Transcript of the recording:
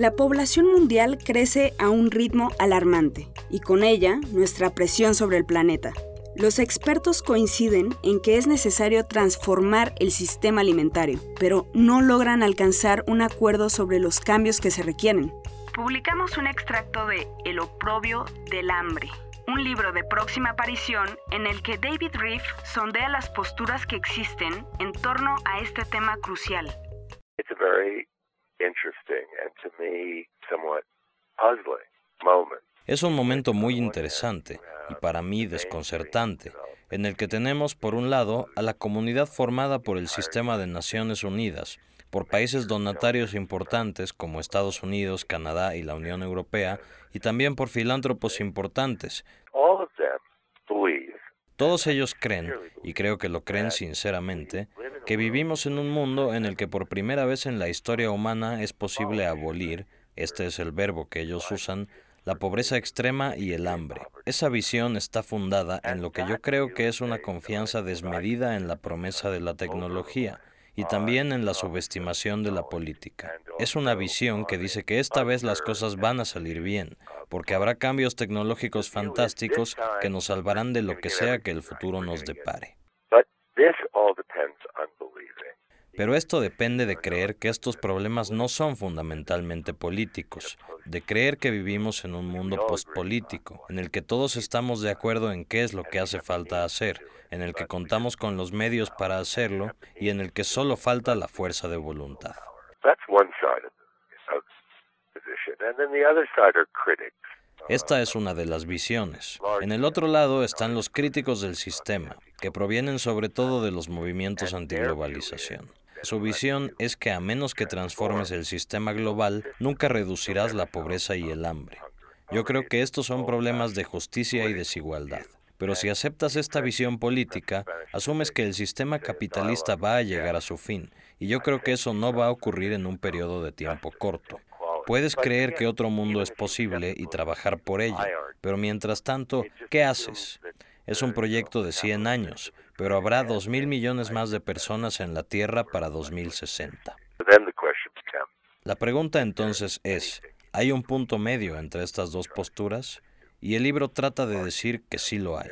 La población mundial crece a un ritmo alarmante y con ella nuestra presión sobre el planeta. Los expertos coinciden en que es necesario transformar el sistema alimentario, pero no logran alcanzar un acuerdo sobre los cambios que se requieren. Publicamos un extracto de El oprobio del hambre, un libro de próxima aparición en el que David Reef sondea las posturas que existen en torno a este tema crucial. It's a very interesting and to me somewhat puzzling moment. Es un momento muy interesante y para mí desconcertante, en el que tenemos por un lado a la comunidad formada por el sistema de Naciones Unidas, por países donatarios importantes como Estados Unidos, Canadá y la Unión Europea, y también por filántropos importantes. Todos ellos creen, y creo que lo creen sinceramente, que vivimos en un mundo en el que por primera vez en la historia humana es posible abolir, este es el verbo que ellos usan, la pobreza extrema y el hambre. Esa visión está fundada en lo que yo creo que es una confianza desmedida en la promesa de la tecnología y también en la subestimación de la política. Es una visión que dice que esta vez las cosas van a salir bien, porque habrá cambios tecnológicos fantásticos que nos salvarán de lo que sea que el futuro nos depare. Pero esto depende de creer que estos problemas no son fundamentalmente políticos, de creer que vivimos en un mundo postpolítico, en el que todos estamos de acuerdo en qué es lo que hace falta hacer, en el que contamos con los medios para hacerlo y en el que solo falta la fuerza de voluntad. Esta es una de las visiones. En el otro lado están los críticos del sistema, que provienen sobre todo de los movimientos antiglobalización. Su visión es que a menos que transformes el sistema global, nunca reducirás la pobreza y el hambre. Yo creo que estos son problemas de justicia y desigualdad. Pero si aceptas esta visión política, asumes que el sistema capitalista va a llegar a su fin, y yo creo que eso no va a ocurrir en un periodo de tiempo corto. Puedes creer que otro mundo es posible y trabajar por ello, pero mientras tanto, ¿qué haces? Es un proyecto de 100 años, pero habrá 2 mil millones más de personas en la Tierra para 2060. La pregunta entonces es, ¿hay un punto medio entre estas dos posturas? Y el libro trata de decir que sí lo hay.